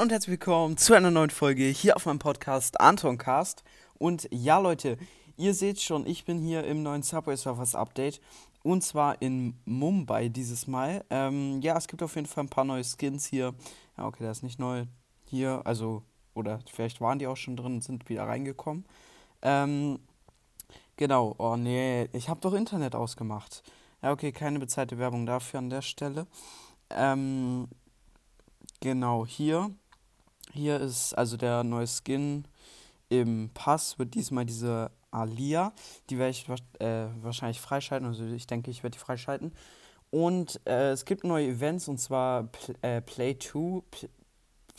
Hallo und herzlich willkommen zu einer neuen Folge hier auf meinem Podcast Antoncast. Und ja, Leute, ihr seht schon, ich bin hier im neuen Subway Surfers Update. Und zwar in Mumbai dieses Mal. Ähm, ja, es gibt auf jeden Fall ein paar neue Skins hier. Ja, okay, der ist nicht neu hier. Also, oder vielleicht waren die auch schon drin und sind wieder reingekommen. Ähm, genau. Oh nee, ich habe doch Internet ausgemacht. Ja, okay, keine bezahlte Werbung dafür an der Stelle. Ähm, genau, hier. Hier ist also der neue Skin im Pass, wird diesmal diese Alia. Die werde ich äh, wahrscheinlich freischalten. Also ich denke, ich werde die freischalten. Und äh, es gibt neue Events und zwar Pl äh, Play 2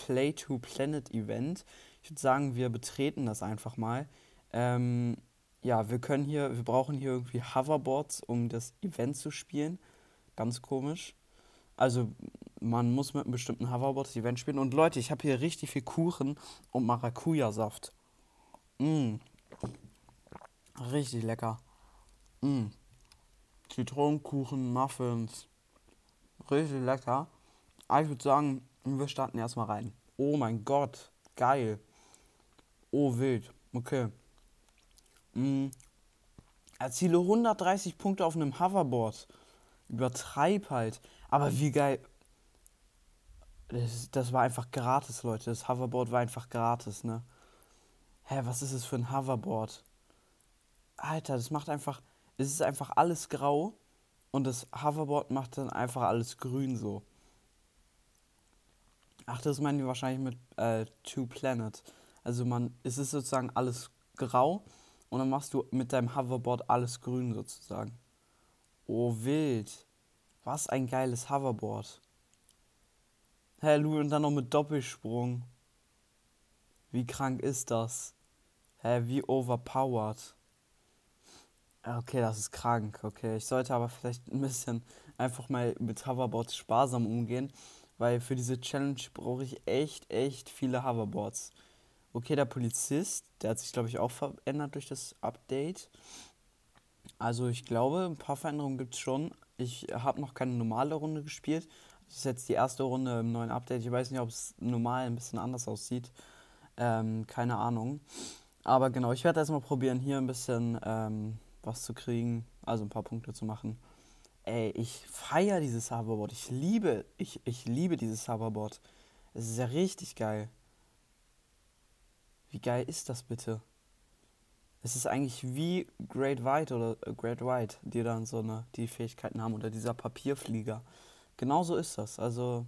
Play to Planet Event. Ich würde sagen, wir betreten das einfach mal. Ähm, ja, wir können hier, wir brauchen hier irgendwie Hoverboards, um das Event zu spielen. Ganz komisch. Also man muss mit einem bestimmten Hoverboard das Event spielen. Und Leute, ich habe hier richtig viel Kuchen und Maracuja-Saft. Mmh. Richtig lecker. Mmh. Zitronenkuchen, Muffins. Richtig lecker. Aber ich würde sagen, wir starten erstmal rein. Oh mein Gott. Geil. Oh, wild. Okay. Mhm. Erziele 130 Punkte auf einem Hoverboard. Übertreib halt. Aber wie geil. Das, das war einfach gratis, Leute. Das Hoverboard war einfach gratis, ne? Hä, was ist es für ein Hoverboard? Alter, das macht einfach. Es ist einfach alles grau und das Hoverboard macht dann einfach alles grün so. Ach, das meinen die wahrscheinlich mit äh, Two Planet. Also man, es ist sozusagen alles grau und dann machst du mit deinem Hoverboard alles grün sozusagen. Oh, wild. Was ein geiles Hoverboard. Hä, Lou, und dann noch mit Doppelsprung. Wie krank ist das? Hä, wie overpowered. Okay, das ist krank. Okay, ich sollte aber vielleicht ein bisschen einfach mal mit Hoverboards sparsam umgehen, weil für diese Challenge brauche ich echt, echt viele Hoverboards. Okay, der Polizist, der hat sich, glaube ich, auch verändert durch das Update. Also ich glaube, ein paar Veränderungen gibt es schon. Ich habe noch keine normale Runde gespielt. Das ist jetzt die erste Runde im neuen Update. Ich weiß nicht, ob es normal ein bisschen anders aussieht. Ähm, keine Ahnung. Aber genau, ich werde erstmal probieren, hier ein bisschen ähm, was zu kriegen. Also ein paar Punkte zu machen. Ey, ich feiere dieses Hoverboard. Ich liebe, ich, ich liebe dieses Hoverboard. Es ist ja richtig geil. Wie geil ist das bitte? Es ist eigentlich wie Great White oder äh, Great White, die dann so eine, die Fähigkeiten haben oder dieser Papierflieger. Genauso ist das. Also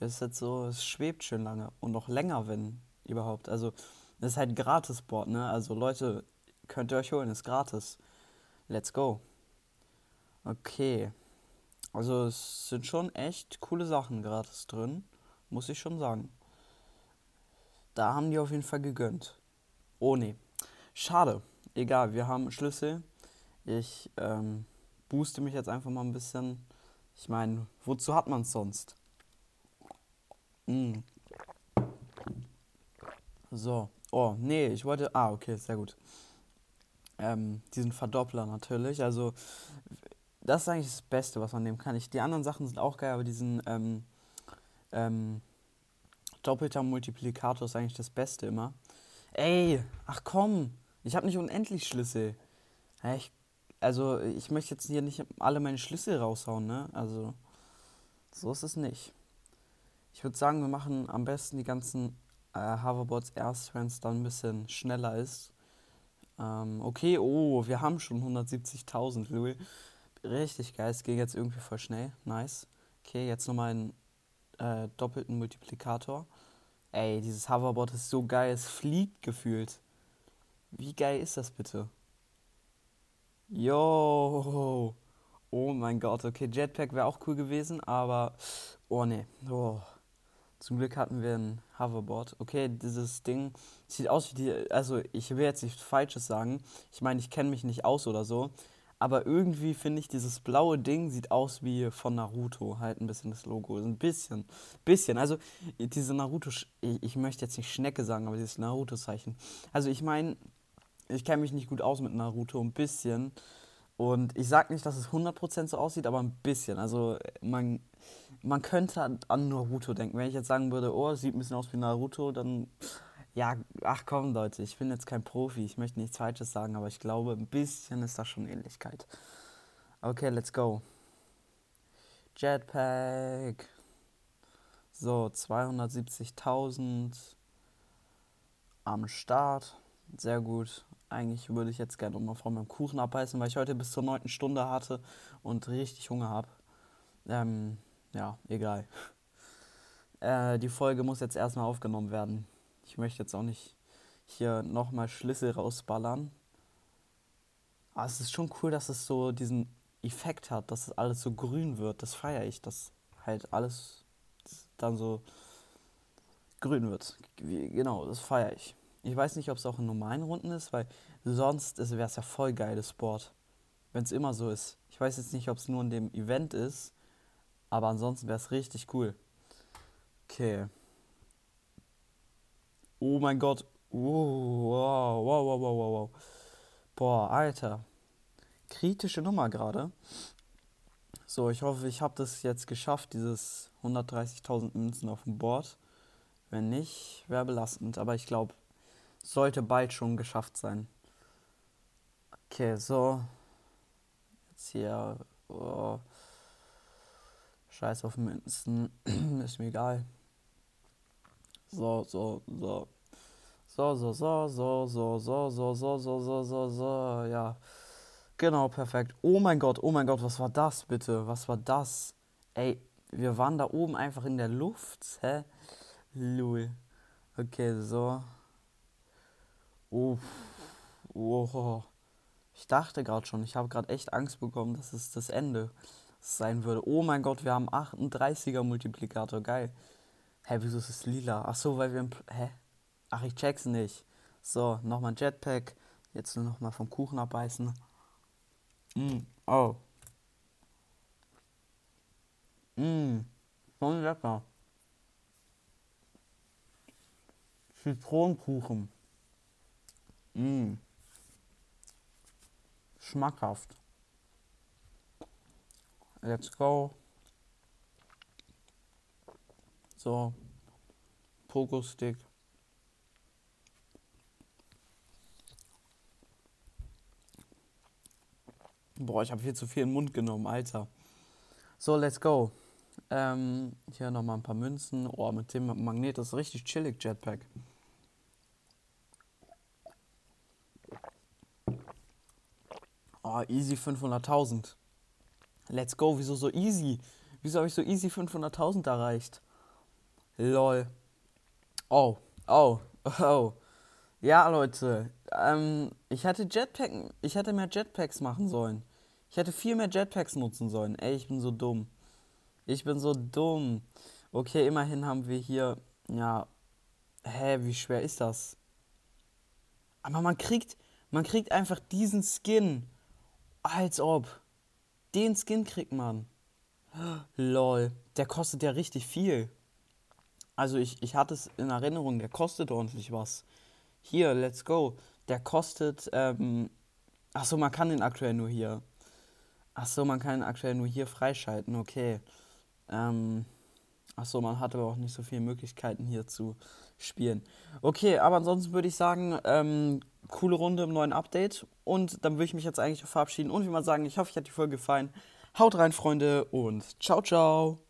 es ist jetzt so, es schwebt schön lange und noch länger, wenn überhaupt. Also es ist halt gratis Board, ne? Also Leute, könnt ihr euch holen, ist gratis. Let's go. Okay. Also es sind schon echt coole Sachen gratis drin, muss ich schon sagen. Da haben die auf jeden Fall gegönnt. Oh nee. Schade. Egal, wir haben Schlüssel. Ich ähm, booste mich jetzt einfach mal ein bisschen. Ich meine, wozu hat man es sonst? Mm. So. Oh, nee, ich wollte. Ah, okay, sehr gut. Ähm, diesen Verdoppler natürlich. Also, das ist eigentlich das Beste, was man nehmen kann. Ich, die anderen Sachen sind auch geil, aber diesen ähm, ähm, doppelter Multiplikator ist eigentlich das Beste immer. Ey, ach komm, ich habe nicht unendlich Schlüssel. Ich, also, ich möchte jetzt hier nicht alle meine Schlüssel raushauen, ne? Also, so ist es nicht. Ich würde sagen, wir machen am besten die ganzen äh, Hoverboards erst, wenn es dann ein bisschen schneller ist. Ähm, okay, oh, wir haben schon 170.000, Louis. Richtig geil, es ging jetzt irgendwie voll schnell. Nice. Okay, jetzt nochmal einen äh, doppelten Multiplikator. Ey, dieses Hoverboard ist so geil, es fliegt gefühlt. Wie geil ist das bitte? Yo! Oh mein Gott, okay, Jetpack wäre auch cool gewesen, aber. Oh ne. Oh. Zum Glück hatten wir ein Hoverboard. Okay, dieses Ding sieht aus wie die. Also, ich will jetzt nichts Falsches sagen. Ich meine, ich kenne mich nicht aus oder so. Aber irgendwie finde ich, dieses blaue Ding sieht aus wie von Naruto. Halt ein bisschen das Logo. Ein bisschen. Bisschen. Also, diese Naruto. Ich, ich möchte jetzt nicht Schnecke sagen, aber dieses Naruto-Zeichen. Also, ich meine, ich kenne mich nicht gut aus mit Naruto. Ein bisschen. Und ich sage nicht, dass es 100% so aussieht, aber ein bisschen. Also, man. man könnte an, an Naruto denken. Wenn ich jetzt sagen würde, oh, sieht ein bisschen aus wie Naruto, dann ja, ach komm Leute, ich bin jetzt kein Profi, ich möchte nichts Falsches sagen, aber ich glaube, ein bisschen ist da schon Ähnlichkeit. Okay, let's go. Jetpack. So, 270.000 am Start. Sehr gut. Eigentlich würde ich jetzt gerne mal von meinem Kuchen abbeißen, weil ich heute bis zur 9. Stunde hatte und richtig Hunger habe. Ähm, ja, egal. Äh, die Folge muss jetzt erstmal aufgenommen werden. Ich möchte jetzt auch nicht hier nochmal Schlüssel rausballern. Aber es ist schon cool, dass es so diesen Effekt hat, dass es alles so grün wird. Das feiere ich, dass halt alles dann so grün wird. Genau, das feiere ich. Ich weiß nicht, ob es auch in normalen Runden ist, weil sonst wäre es ja voll geiles Sport. Wenn es immer so ist. Ich weiß jetzt nicht, ob es nur in dem Event ist, aber ansonsten wäre es richtig cool. Okay. Oh mein Gott. Oh, wow, wow, wow, wow, wow, wow. Boah, Alter. Kritische Nummer gerade. So, ich hoffe, ich habe das jetzt geschafft, dieses 130.000 Münzen auf dem Board. Wenn nicht, wäre belastend. Aber ich glaube, sollte bald schon geschafft sein. Okay, so. Jetzt hier. Oh. Scheiß auf Münzen. Ist mir egal. So, so, so. So, so, so, so, so, so, so, so, so, so, so, so, ja. Genau, perfekt. Oh mein Gott, oh mein Gott, was war das bitte? Was war das? Ey, wir waren da oben einfach in der Luft. Hä? Lul. Okay, so. Uff. Oh. Ich dachte gerade schon, ich habe gerade echt Angst bekommen, dass es das Ende sein würde. Oh mein Gott, wir haben 38er Multiplikator. Geil. Hä, wieso ist es lila? Ach so, weil wir im. Hä? Ach, ich check's nicht. So, nochmal ein Jetpack. Jetzt nur nochmal vom Kuchen abbeißen. Mm, oh. Mm, voll lecker. Zitronenkuchen. Mm. Schmackhaft. Let's go. So. Pogo-Stick. Boah, ich habe viel zu viel in den Mund genommen, Alter. So, let's go. Ähm, hier nochmal ein paar Münzen. Oh, mit dem Magnet ist richtig chillig, Jetpack. Oh, easy 500.000. Let's go. Wieso so easy? Wieso habe ich so easy 500.000 erreicht? Lol. Oh, oh, oh. Ja, Leute. Ähm, ich hätte Jetpack, ich hätte mehr Jetpacks machen sollen. Ich hätte viel mehr Jetpacks nutzen sollen. Ey, ich bin so dumm. Ich bin so dumm. Okay, immerhin haben wir hier, ja, hä, wie schwer ist das? Aber man kriegt, man kriegt einfach diesen Skin. Als ob. Den Skin kriegt man. Lol. Der kostet ja richtig viel. Also ich, ich hatte es in Erinnerung, der kostet ordentlich was. Hier, let's go. Der kostet, ähm, achso, man kann den aktuell nur hier. Achso, man kann ihn aktuell nur hier freischalten, okay. Ähm, achso, man hat aber auch nicht so viele Möglichkeiten hier zu spielen. Okay, aber ansonsten würde ich sagen, ähm, coole Runde im neuen Update. Und dann würde ich mich jetzt eigentlich verabschieden und wie man sagen, ich hoffe, euch hat die Folge gefallen. Haut rein, Freunde, und ciao, ciao.